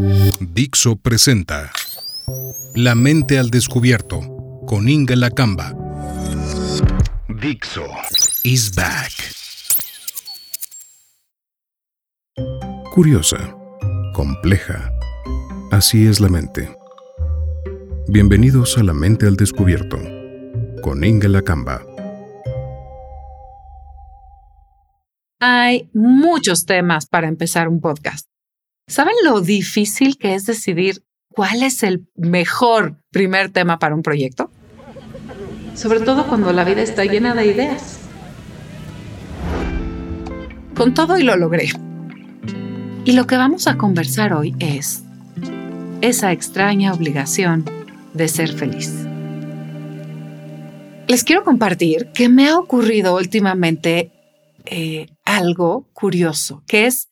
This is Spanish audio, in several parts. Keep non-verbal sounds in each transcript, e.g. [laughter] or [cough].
Dixo presenta La mente al descubierto con Inga Lacamba. Dixo is back. Curiosa, compleja. Así es la mente. Bienvenidos a La mente al descubierto con Inga Lacamba. Hay muchos temas para empezar un podcast. ¿Saben lo difícil que es decidir cuál es el mejor primer tema para un proyecto? Sobre todo cuando la vida está llena de ideas. Con todo y lo logré. Y lo que vamos a conversar hoy es esa extraña obligación de ser feliz. Les quiero compartir que me ha ocurrido últimamente eh, algo curioso, que es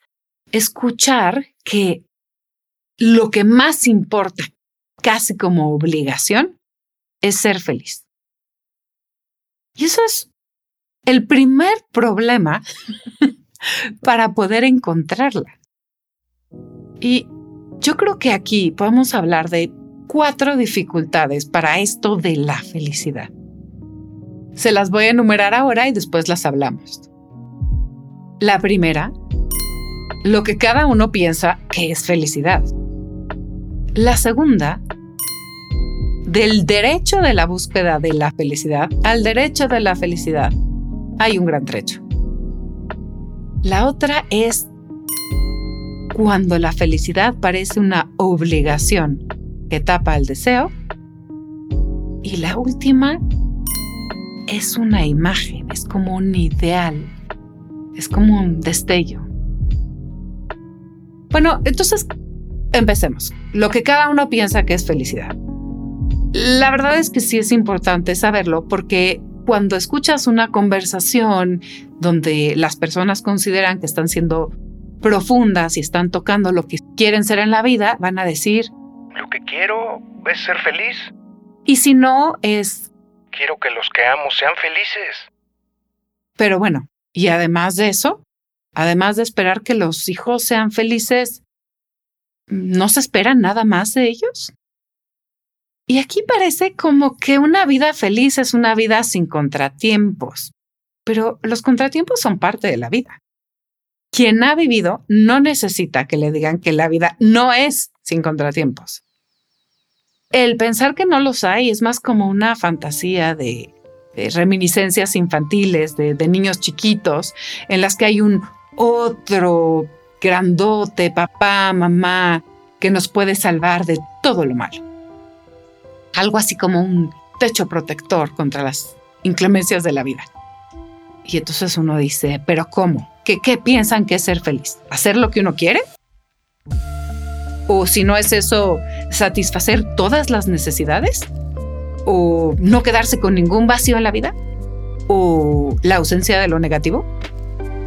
escuchar que lo que más importa, casi como obligación, es ser feliz. Y eso es el primer problema [laughs] para poder encontrarla. Y yo creo que aquí podemos hablar de cuatro dificultades para esto de la felicidad. Se las voy a enumerar ahora y después las hablamos. La primera lo que cada uno piensa que es felicidad. La segunda, del derecho de la búsqueda de la felicidad al derecho de la felicidad, hay un gran trecho. La otra es cuando la felicidad parece una obligación que tapa el deseo. Y la última es una imagen, es como un ideal, es como un destello. Bueno, entonces empecemos. Lo que cada uno piensa que es felicidad. La verdad es que sí es importante saberlo porque cuando escuchas una conversación donde las personas consideran que están siendo profundas y están tocando lo que quieren ser en la vida, van a decir, lo que quiero es ser feliz. Y si no, es... Quiero que los que amo sean felices. Pero bueno, y además de eso, además de esperar que los hijos sean felices, ¿no se espera nada más de ellos? Y aquí parece como que una vida feliz es una vida sin contratiempos, pero los contratiempos son parte de la vida. Quien ha vivido no necesita que le digan que la vida no es sin contratiempos. El pensar que no los hay es más como una fantasía de, reminiscencias infantiles de niños chiquitos en las que hay un otro grandote, papá, mamá, que nos puede salvar de todo lo malo. Algo así como un techo protector contra las inclemencias de la vida. Y entonces uno dice, pero ¿cómo? ¿Qué, ¿Qué piensan que es ser feliz? ¿Hacer lo que uno quiere? ¿O si no es eso, satisfacer todas las necesidades? ¿O no quedarse con ningún vacío en la vida? ¿O la ausencia de lo negativo?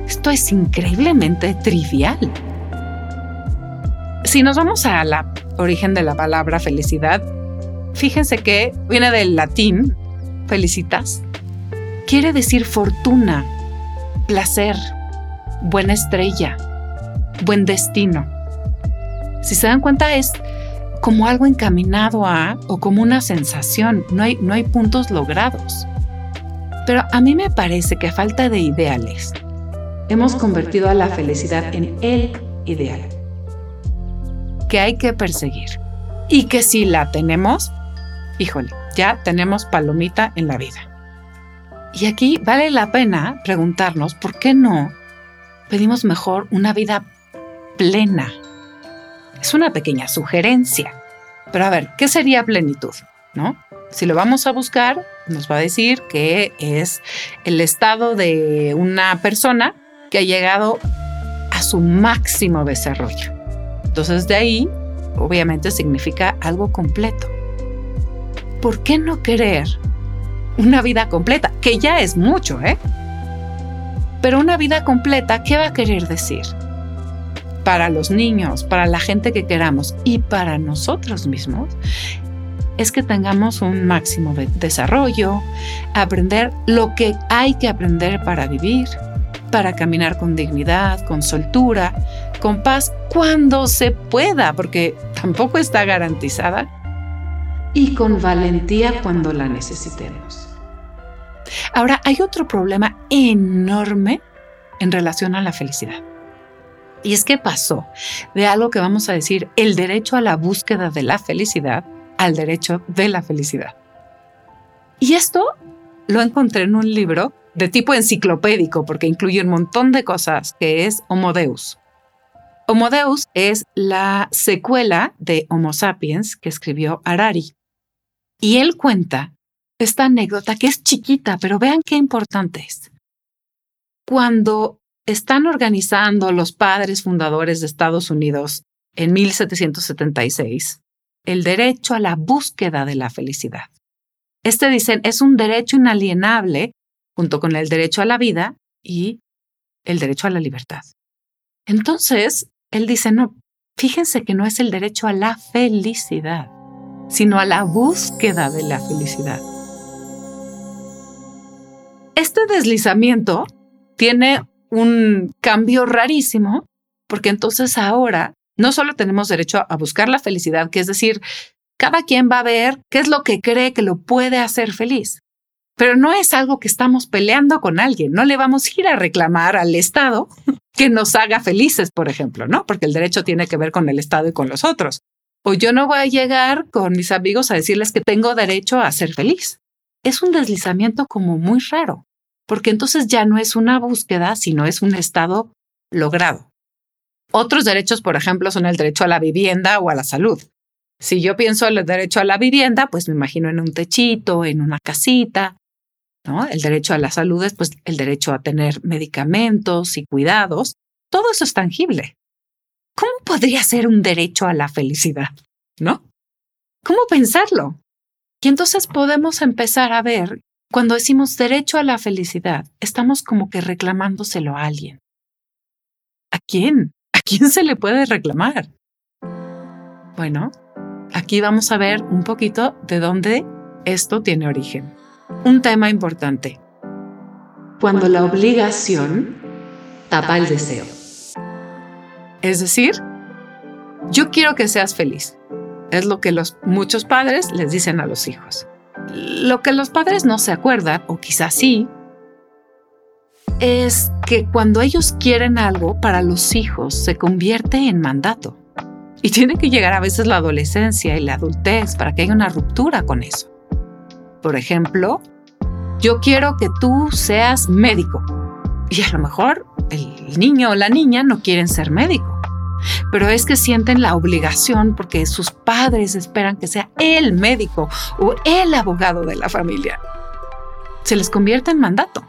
Esto es increíblemente trivial. Si nos vamos a la origen de la palabra felicidad, fíjense que viene del latín felicitas. Quiere decir fortuna, placer, buena estrella, buen destino. Si se dan cuenta es como algo encaminado a o como una sensación, no hay, no hay puntos logrados. Pero a mí me parece que falta de ideales, hemos convertido a la felicidad en el ideal que hay que perseguir y que si la tenemos, híjole, ya tenemos palomita en la vida. Y aquí vale la pena preguntarnos por qué no pedimos mejor una vida plena. Es una pequeña sugerencia. Pero a ver, ¿qué sería plenitud? ¿No? Si lo vamos a buscar, nos va a decir que es el estado de una persona que ha llegado a su máximo desarrollo. Entonces de ahí, obviamente, significa algo completo. ¿Por qué no querer una vida completa? Que ya es mucho, ¿eh? Pero una vida completa, ¿qué va a querer decir? Para los niños, para la gente que queramos y para nosotros mismos, es que tengamos un máximo de desarrollo, aprender lo que hay que aprender para vivir, para caminar con dignidad, con soltura, con paz cuando se pueda, porque tampoco está garantizada, y con valentía cuando la necesitemos. Ahora, hay otro problema enorme en relación a la felicidad. Y es que pasó de algo que vamos a decir el derecho a la búsqueda de la felicidad al derecho de la felicidad. Y esto lo encontré en un libro de tipo enciclopédico porque incluye un montón de cosas que es Homo Deus. Homo Deus es la secuela de Homo Sapiens que escribió Harari. Y él cuenta esta anécdota que es chiquita, pero vean qué importante es. Cuando están organizando los padres fundadores de Estados Unidos en 1776 el derecho a la búsqueda de la felicidad. Este dicen es un derecho inalienable junto con el derecho a la vida y el derecho a la libertad. Entonces, él dice, no, fíjense que no es el derecho a la felicidad, sino a la búsqueda de la felicidad. Este deslizamiento tiene un cambio rarísimo, porque entonces ahora no solo tenemos derecho a buscar la felicidad, que es decir, cada quien va a ver qué es lo que cree que lo puede hacer feliz. Pero no es algo que estamos peleando con alguien, no le vamos a ir a reclamar al Estado que nos haga felices, por ejemplo, ¿no? Porque el derecho tiene que ver con el Estado y con los otros. O yo no voy a llegar con mis amigos a decirles que tengo derecho a ser feliz. Es un deslizamiento como muy raro, porque entonces ya no es una búsqueda, sino es un estado logrado. Otros derechos, por ejemplo, son el derecho a la vivienda o a la salud. Si yo pienso en el derecho a la vivienda, pues me imagino en un techito, en una casita, ¿no? El derecho a la salud es pues el derecho a tener medicamentos y cuidados. Todo eso es tangible. ¿Cómo podría ser un derecho a la felicidad? ¿No? ¿Cómo pensarlo? Y entonces podemos empezar a ver, cuando decimos derecho a la felicidad, estamos como que reclamándoselo a alguien. ¿A quién? ¿A quién se le puede reclamar? Bueno, aquí vamos a ver un poquito de dónde esto tiene origen. Un tema importante. Cuando la obligación tapa el deseo. Es decir, yo quiero que seas feliz. Es lo que los muchos padres les dicen a los hijos. Lo que los padres no se acuerdan, o quizás sí, es que cuando ellos quieren algo para los hijos se convierte en mandato. Y tiene que llegar a veces la adolescencia y la adultez para que haya una ruptura con eso. Por ejemplo, yo quiero que tú seas médico. Y a lo mejor el niño o la niña no quieren ser médico. Pero es que sienten la obligación porque sus padres esperan que sea el médico o el abogado de la familia. Se les convierte en mandato.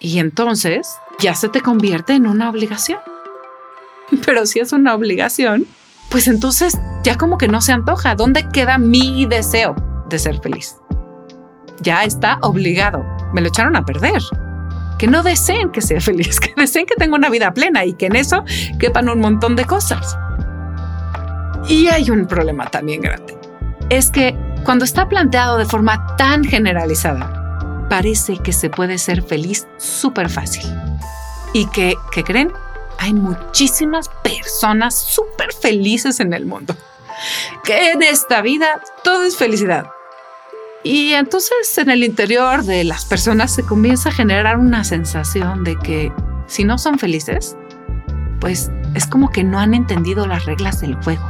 Y entonces ya se te convierte en una obligación. [laughs] Pero si es una obligación, pues entonces ya como que no se antoja. ¿Dónde queda mi deseo de ser feliz? Ya está obligado. Me lo echaron a perder. Que no deseen que sea [laughs] feliz, que deseen que tenga una vida plena y que en eso quepan un montón de cosas. Y hay un problema también grande. Es que cuando está planteado de forma tan generalizada, parece que se puede ser feliz súper fácil. Y que, ¿qué creen? Hay muchísimas personas súper felices en el mundo. Que en esta vida todo es felicidad. Y entonces en el interior de las personas se comienza a generar una sensación de que si no son felices, pues es como que no han entendido las reglas del juego.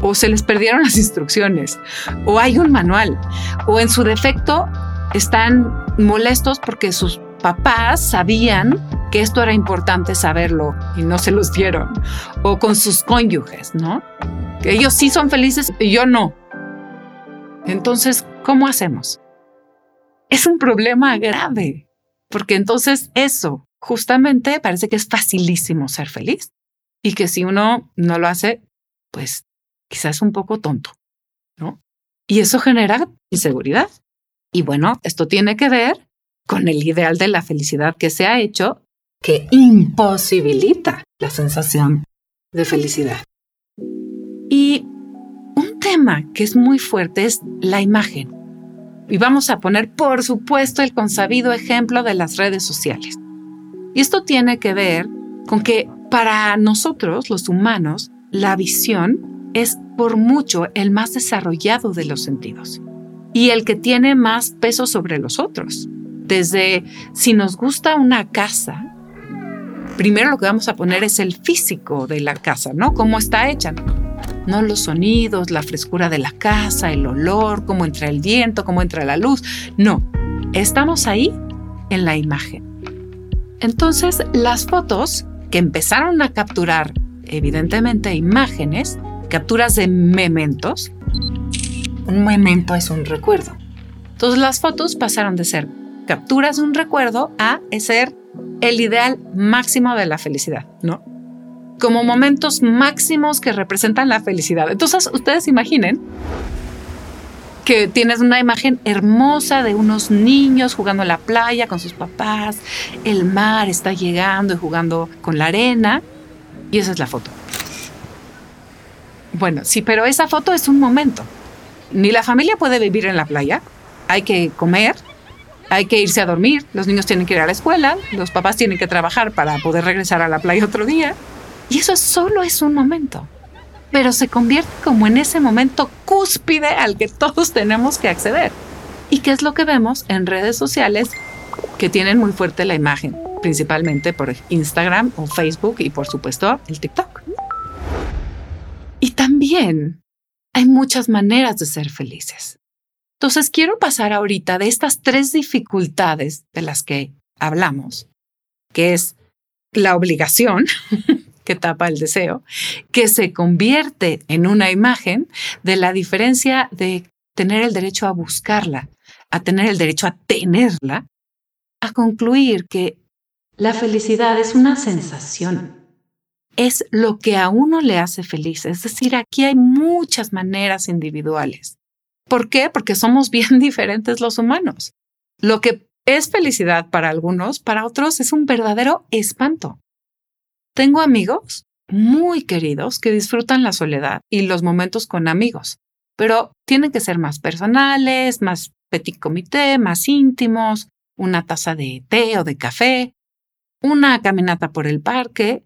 O se les perdieron las instrucciones, o hay un manual, o en su defecto están molestos porque sus papás sabían que esto era importante saberlo y no se los dieron. O con sus cónyuges, ¿no? Ellos sí son felices y yo no. Entonces, ¿cómo hacemos? Es un problema grave, porque entonces eso justamente parece que es facilísimo ser feliz y que si uno no lo hace, pues quizás un poco tonto, ¿no? Y eso genera inseguridad. Y bueno, esto tiene que ver con el ideal de la felicidad que se ha hecho que imposibilita la sensación de felicidad. Y tema que es muy fuerte es la imagen. Y vamos a poner, por supuesto, el consabido ejemplo de las redes sociales. Y esto tiene que ver con que para nosotros, los humanos, la visión es por mucho el más desarrollado de los sentidos y el que tiene más peso sobre los otros. Desde si nos gusta una casa, primero lo que vamos a poner es el físico de la casa, ¿no? Cómo está hecha. No los sonidos, la frescura de la casa, el olor, cómo entra el viento, cómo entra la luz. No, estamos ahí en la imagen. Entonces, las fotos que empezaron a capturar, evidentemente, imágenes, capturas de mementos, un memento es un recuerdo. Entonces, las fotos pasaron de ser capturas de un recuerdo a ser el ideal máximo de la felicidad, ¿no? Como momentos máximos que representan la felicidad. Entonces, ustedes imaginen que tienes una imagen hermosa de unos niños jugando en la playa con sus papás, el mar está llegando y jugando con la arena, y esa es la foto. Bueno, sí, pero esa foto es un momento. Ni la familia puede vivir en la playa, hay que comer, hay que irse a dormir, los niños tienen que ir a la escuela, los papás tienen que trabajar para poder regresar a la playa otro día, y eso solo es un momento pero se convierte como en ese momento cúspide al que todos tenemos que acceder. ¿Y qué es lo que vemos en redes sociales que tienen muy fuerte la imagen? Principalmente por Instagram o Facebook y por supuesto el TikTok. Y también hay muchas maneras de ser felices. Entonces quiero pasar ahorita de estas tres dificultades de las que hablamos, que es la obligación, [laughs] que tapa el deseo, que se convierte en una imagen de la diferencia de tener el derecho a buscarla, a tener el derecho a tenerla, a concluir que la felicidad es una sensación, es lo que a uno le hace feliz. Es decir, aquí hay muchas maneras individuales. ¿Por qué? Porque somos [laughs] bien diferentes los humanos. Lo que es felicidad para algunos, para otros es un verdadero espanto. Tengo amigos muy queridos que disfrutan la soledad y los momentos con amigos, pero tienen que ser más personales, más petit comité, más íntimos, una taza de té o de café, una caminata por el parque.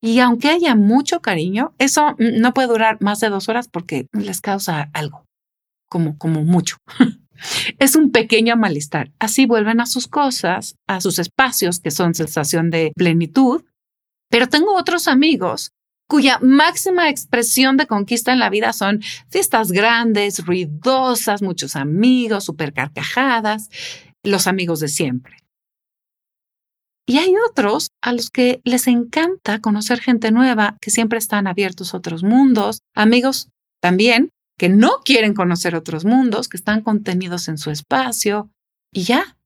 Y aunque haya mucho cariño, eso no puede durar más de dos horas porque les causa algo, como, como mucho. [laughs] es un pequeño malestar. Así vuelven a sus cosas, a sus espacios que son sensación de plenitud pero tengo otros amigos cuya máxima expresión de conquista en la vida son fiestas grandes, ruidosas, muchos amigos, super carcajadas, los amigos de siempre. Y hay otros a los que les encanta conocer gente nueva, que siempre están abiertos a otros mundos, amigos también que no quieren conocer otros mundos, que están contenidos en su espacio, y ya.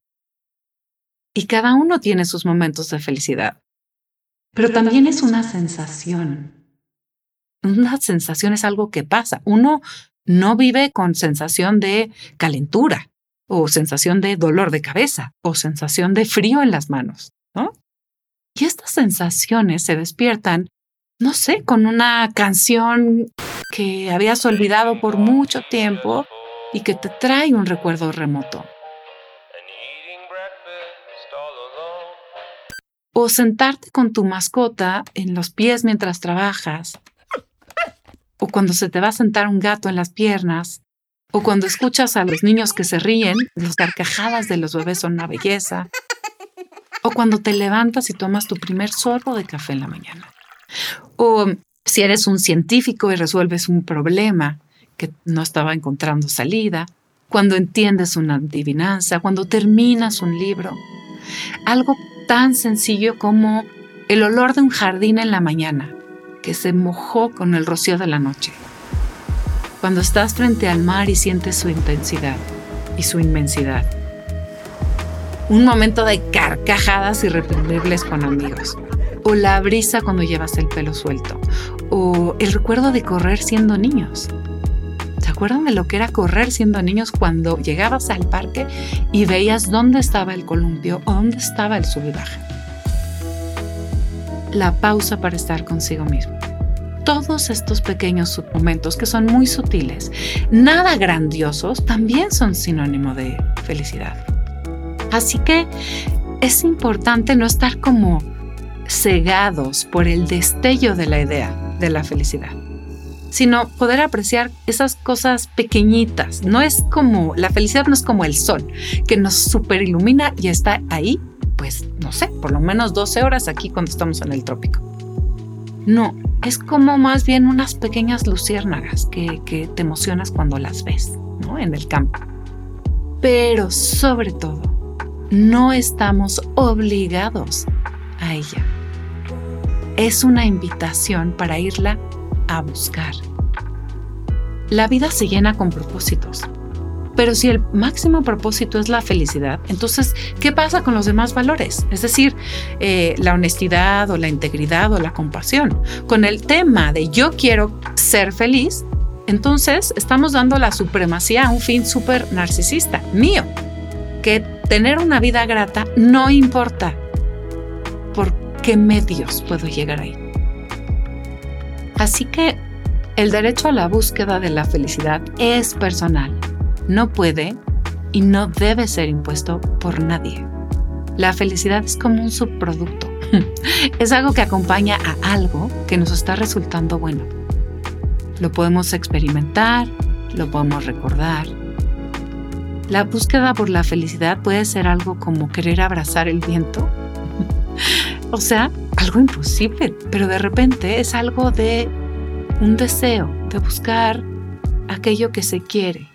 Y cada uno tiene sus momentos de felicidad. Pero también es una sensación. Una sensación es algo que pasa. Uno no vive con sensación de calentura o sensación de dolor de cabeza o sensación de frío en las manos, ¿no? Y estas sensaciones se despiertan, no sé, con una canción que habías olvidado por mucho tiempo y que te trae un recuerdo remoto. O sentarte con tu mascota en los pies mientras trabajas, o cuando se te va a sentar un gato en las piernas, o cuando escuchas a los niños que se ríen, las carcajadas de los bebés son una belleza, o cuando te levantas y tomas tu primer sorbo de café en la mañana, o si eres un científico y resuelves un problema que no estaba encontrando salida, cuando entiendes una adivinanza, cuando terminas un libro, algo tan sencillo como el olor de un jardín en la mañana que se mojó con el rocío de la noche. Cuando estás frente al mar y sientes su intensidad y su inmensidad. Un momento de carcajadas irreprimibles con amigos. O la brisa cuando llevas el pelo suelto. O el recuerdo de correr siendo niños. ¿Se acuerdan de lo que era correr siendo niños cuando llegabas al parque y veías dónde estaba el columpio o dónde estaba el sub La pausa para estar consigo mismo. Todos estos pequeños momentos que son muy sutiles, nada grandiosos, también son sinónimo de felicidad. Así que es importante no estar como cegados por el destello de la idea de la felicidad, sino poder apreciar esas cosas pequeñitas. No es como, la felicidad no es como el sol, que nos superilumina y está ahí, pues, no sé, por lo menos 12 horas aquí cuando estamos en el trópico. No, es como más bien unas pequeñas luciérnagas que, que te emocionas cuando las ves, ¿no? En el campo. Pero sobre todo, no estamos obligados a ella. Es una invitación para irla a buscar. La vida se llena con propósitos. Pero si el máximo propósito es la felicidad, entonces, ¿qué pasa con los demás valores? Es decir, eh, la honestidad o la integridad o la compasión. Con el tema de yo quiero ser feliz, entonces estamos dando la supremacía a un fin súper narcisista, mío, que tener una vida grata no importa por qué medios puedo llegar ahí. Así que el derecho a la búsqueda de la felicidad es personal, no puede y no debe ser impuesto por nadie. La felicidad es como un subproducto, [laughs] es algo que acompaña a algo que nos está resultando bueno. Lo podemos experimentar, lo podemos recordar, la búsqueda por la felicidad puede ser algo como querer abrazar el viento. [laughs] o sea, algo imposible, pero de repente es algo de un deseo, de buscar aquello que se quiere.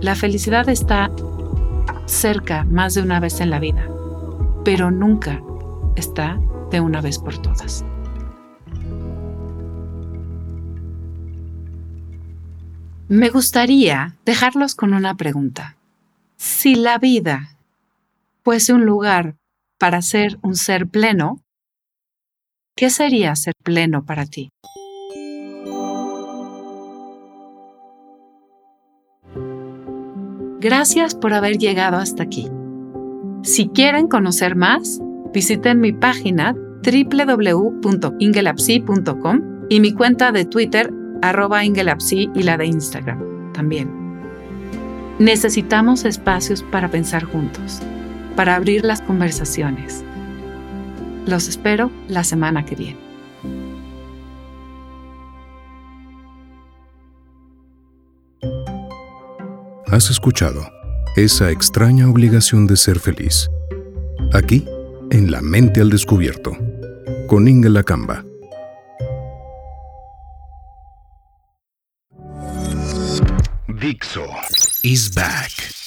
La felicidad está cerca más de una vez en la vida, pero nunca está de una vez por todas. Me gustaría dejarlos con una pregunta. Si la vida fuese un lugar para ser un ser pleno, ¿qué sería ser pleno para ti? Gracias por haber llegado hasta aquí. Si quieren conocer más, visiten mi página www.ingelapsi.com y mi cuenta de Twitter Ingelapsi y la de Instagram también. Necesitamos espacios para pensar juntos, para abrir las conversaciones. Los espero la semana que viene. Has escuchado esa extraña obligación de ser feliz. Aquí, en La Mente al Descubierto, con Inge Lacamba. Dixo is back.